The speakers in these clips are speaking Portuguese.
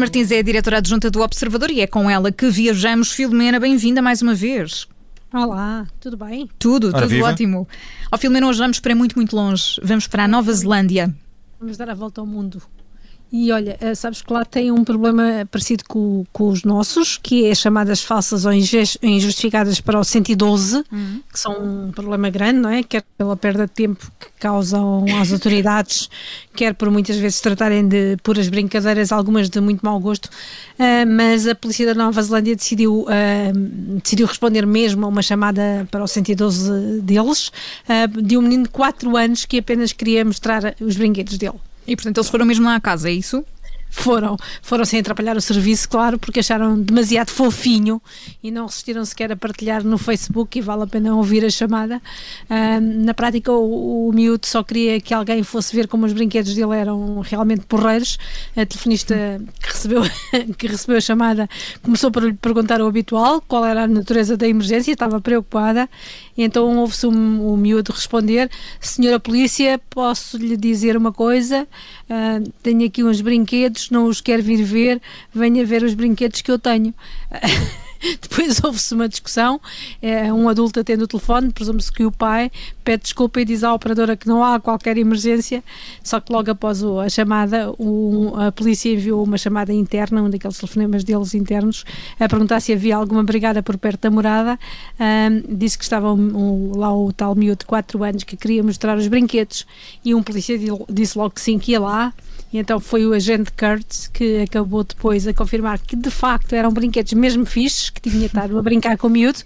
Martins é a diretora adjunta do Observador e é com ela que viajamos. Filomena, bem-vinda mais uma vez. Olá, tudo bem? Tudo, Ora, tudo viva. ótimo. Ao Filomena, hoje vamos para muito, muito longe. Vamos para a Nova Zelândia. Vamos dar a volta ao mundo. E olha, eh, sabes que lá tem um problema parecido com, com os nossos, que é chamadas falsas ou injustificadas para o 112, uhum. que são um problema grande, não é? Quer pela perda de tempo que causam às autoridades, quer por muitas vezes tratarem de puras brincadeiras, algumas de muito mau gosto. Uh, mas a polícia da Nova Zelândia decidiu, uh, decidiu responder mesmo a uma chamada para o 112 deles, uh, de um menino de 4 anos que apenas queria mostrar os brinquedos dele. E portanto eles foram mesmo lá à casa, é isso? Foram, foram sem atrapalhar o serviço, claro, porque acharam demasiado fofinho e não resistiram sequer a partilhar no Facebook e vale a pena ouvir a chamada. Uh, na prática, o, o miúdo só queria que alguém fosse ver como os brinquedos dele eram realmente porreiros. A telefonista que recebeu, que recebeu a chamada começou por lhe perguntar o habitual, qual era a natureza da emergência, estava preocupada. Então ouve-se o, o miúdo responder: Senhora Polícia, posso lhe dizer uma coisa? Uh, tenho aqui uns brinquedos, não os quer vir ver, venha ver os brinquedos que eu tenho. Depois houve-se uma discussão, é, um adulto atende o telefone, presume-se que o pai pede desculpa e diz à operadora que não há qualquer emergência, só que logo após a chamada, o, a polícia enviou uma chamada interna, um daqueles telefonemas deles internos, a perguntar se havia alguma brigada por perto da morada. Um, disse que estava um, um, lá o tal miúdo de 4 anos que queria mostrar os brinquedos e um polícia disse logo que sim, que ia lá. E então foi o agente Kurtz que acabou depois a confirmar que de facto eram brinquedos mesmo fixes, que tinha estado a brincar com o miúdo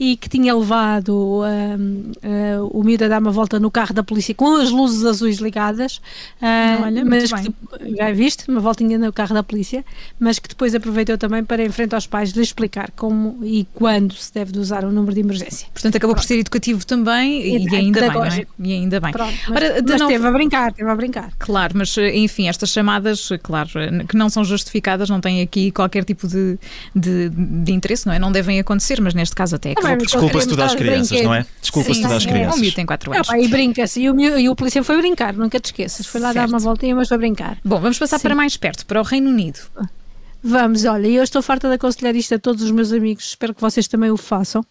e que tinha levado um, uh, o miúdo a dar uma volta no carro da polícia com as luzes azuis ligadas. Uh, Olha, mas que, já viste, uma voltinha no carro da polícia, mas que depois aproveitou também para em frente aos pais lhe explicar como e quando se deve usar o número de emergência. Portanto, acabou Pronto. por ser educativo também e, e ainda bem, é? E ainda bem. Pronto, mas, Ora, mas novo... a brincar, teve a brincar. Claro, mas enfim, estas chamadas, claro, que não são justificadas, não têm aqui qualquer tipo de, de, de interesse, não é? Não devem acontecer, mas neste caso até é Desculpa-se tudo às crianças, não é? Desculpa-se tudo às crianças. O miúdo tem 4 anos. Ah, e brinca-se. E o, e o polícia foi brincar, nunca te esqueças. Foi lá certo. dar uma voltinha, mas foi brincar. Bom, vamos passar Sim. para mais perto, para o Reino Unido. Vamos, olha, eu estou farta de aconselhar isto a todos os meus amigos, espero que vocês também o façam.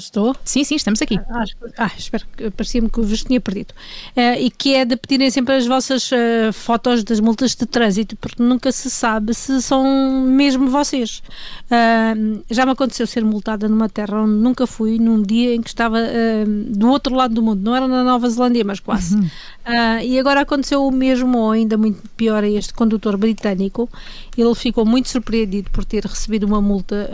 Estou? Sim, sim, estamos aqui. Ah, ah espero que parecia-me que vos tinha perdido. Uh, e que é de pedirem sempre as vossas uh, fotos das multas de trânsito, porque nunca se sabe se são mesmo vocês. Uh, já me aconteceu ser multada numa terra onde nunca fui, num dia em que estava do outro lado do mundo, não era na Nova Zelândia, mas quase. Uhum. e agora aconteceu o mesmo, ou ainda muito pior, a este condutor britânico. Ele ficou muito surpreendido por ter recebido uma multa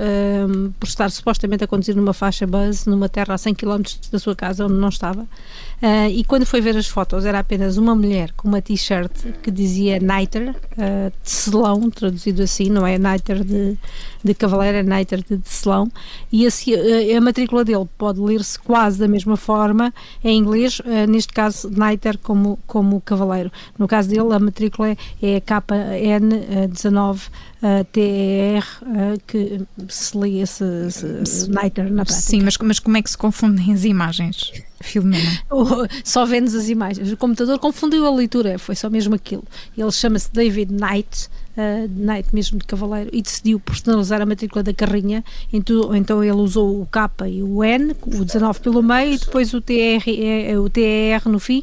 por estar supostamente a conduzir numa faixa numa terra a 100 km da sua casa, onde não estava. Uh, e quando foi ver as fotos, era apenas uma mulher com uma t-shirt que dizia Niter, uh, selão, traduzido assim, não é Niter de, de cavaleiro, é Niter de, selão. E esse, uh, a matrícula dele pode ler-se quase da mesma forma em inglês, neste caso Niter como, como cavaleiro. No caso dele, a matrícula é, é KN19 uh, TER, uh, que se lê esse, esse Niter na prática. Sim, mas, mas como é que se confundem as imagens? Filomena. só vendo as imagens. O computador confundiu a leitura, foi só mesmo aquilo. Ele chama-se David Knight, uh, Knight mesmo de cavaleiro, e decidiu personalizar a matrícula da carrinha. Então, então ele usou o K e o N, o 19 pelo meio, e depois o TR, é, o TER no fim.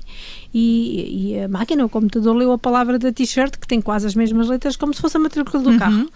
E, e, a máquina, o computador, leu a palavra da t-shirt, que tem quase as mesmas letras, como se fosse a matrícula do uhum. carro.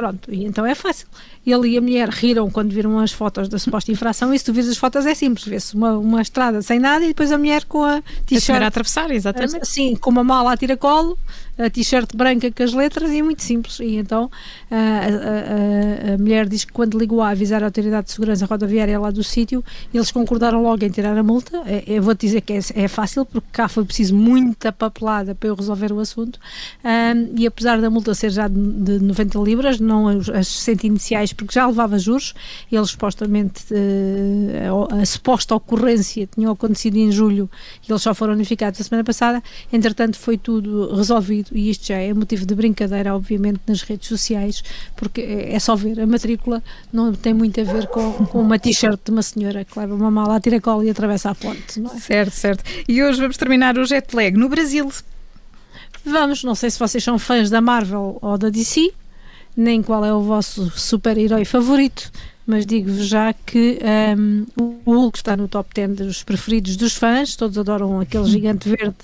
Pronto, e então é fácil. Ele e a mulher riram quando viram as fotos da suposta infração, e se tu vês as fotos é simples, vê-se uma, uma estrada sem nada e depois a mulher com a t-shirt. A atravessar, exatamente. Sim, com uma mala a tiracolo, a t-shirt branca com as letras e é muito simples. E então a, a, a, a, mulher diz que quando ligou a avisar a Autoridade de Segurança Rodoviária lá do sítio, eles concordaram logo em tirar a multa. É, eu vou-te dizer que é, é, fácil, porque cá foi preciso muita papelada para eu resolver o assunto. Um, e apesar da multa ser já de, de 90 libras, não as, as 100 iniciais, porque já levava juros, eles supostamente uh, a, a suposta ocorrência tinha acontecido em julho e eles só foram unificados a semana passada. Entretanto, foi tudo resolvido e isto já é motivo de brincadeira, obviamente, nas redes sociais, porque é só ver, a matrícula não tem muito a ver com, com uma t-shirt de uma senhora que leva uma mala a tiracola e atravessa a ponte, não é? Certo, certo. E hoje vamos terminar o jet lag no Brasil. Vamos, não sei se vocês são fãs da Marvel ou da DC, nem qual é o vosso super-herói favorito, mas digo-vos já que um, o Hulk está no top 10 dos preferidos dos fãs, todos adoram aquele gigante verde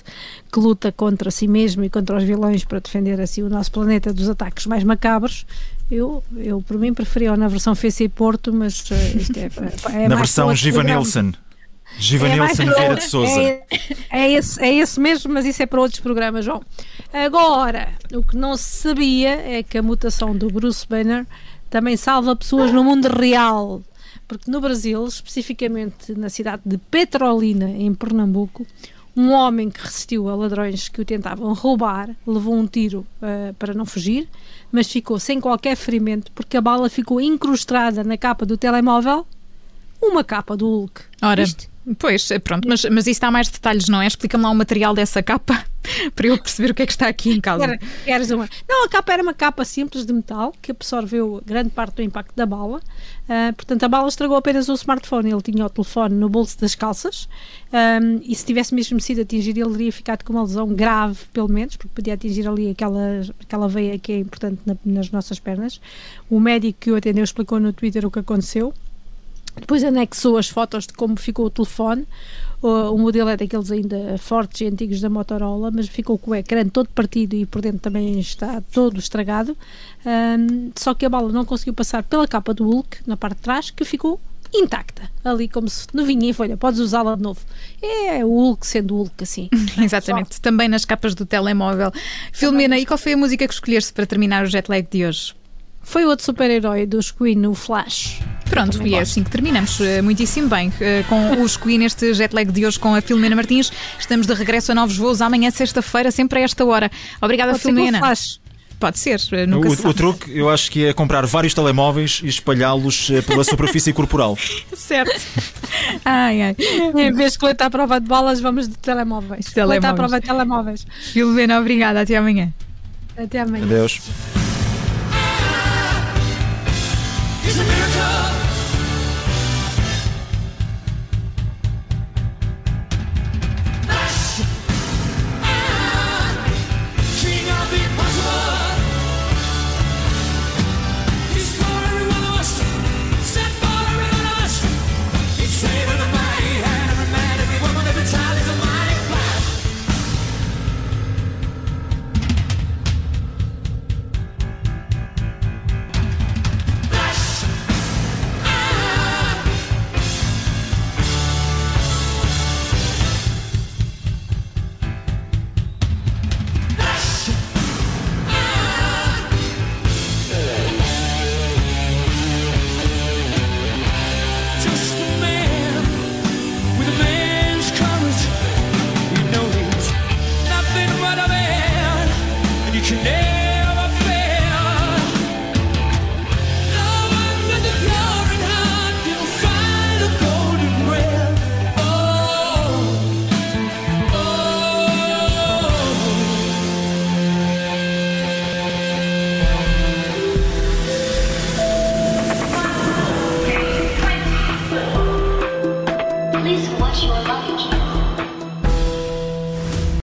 que luta contra si mesmo e contra os vilões para defender assim o nosso planeta dos ataques mais macabros. Eu, eu por mim, preferia na versão FC Porto, mas uh, isto é, é Na versão Giva Nielsen. Givanilson é Vieira de Souza. É, é, esse, é esse mesmo, mas isso é para outros programas, João. Agora, o que não se sabia é que a mutação do Bruce Banner também salva pessoas no mundo real. Porque no Brasil, especificamente na cidade de Petrolina, em Pernambuco, um homem que resistiu a ladrões que o tentavam roubar levou um tiro uh, para não fugir, mas ficou sem qualquer ferimento porque a bala ficou incrustada na capa do telemóvel, uma capa do Hulk. Ora. Isto Pois, é, pronto, mas, mas isso dá mais detalhes, não é? Explica-me lá o material dessa capa para eu perceber o que é que está aqui em causa. Queres uma? Não, a capa era uma capa simples de metal que absorveu grande parte do impacto da bala. Uh, portanto, a bala estragou apenas o smartphone. Ele tinha o telefone no bolso das calças um, e se tivesse mesmo sido atingido, ele teria ficado com uma lesão grave, pelo menos, porque podia atingir ali aquela, aquela veia que é importante na, nas nossas pernas. O médico que o atendeu explicou no Twitter o que aconteceu. Depois anexou as fotos de como ficou o telefone. O, o modelo é daqueles ainda fortes e antigos da Motorola, mas ficou com o ecrã todo partido e por dentro também está todo estragado. Um, só que a bala não conseguiu passar pela capa do Hulk, na parte de trás, que ficou intacta, ali como se novinha em folha, podes usá-la de novo. É o Hulk sendo Hulk assim. Exatamente, Só. também nas capas do telemóvel. Filomena, e qual foi a música que escolheste para terminar o jet lag de hoje? Foi outro super-herói dos Queen, o Flash. Pronto, e é assim que terminamos. Eh, muitíssimo bem. Eh, com os Queen, este jet lag de hoje com a Filomena Martins. Estamos de regresso a novos voos amanhã, sexta-feira, sempre a esta hora. Obrigada, Pode Filomena. Flash. Pode ser, eh, nunca o, o truque, eu acho que é comprar vários telemóveis e espalhá-los pela superfície corporal. certo. Ai, ai. Em vez de coletar a prova de balas, vamos de telemóveis. telemóveis. Coletar a prova de telemóveis. Filomena, obrigada. Até amanhã. Até amanhã. Adeus.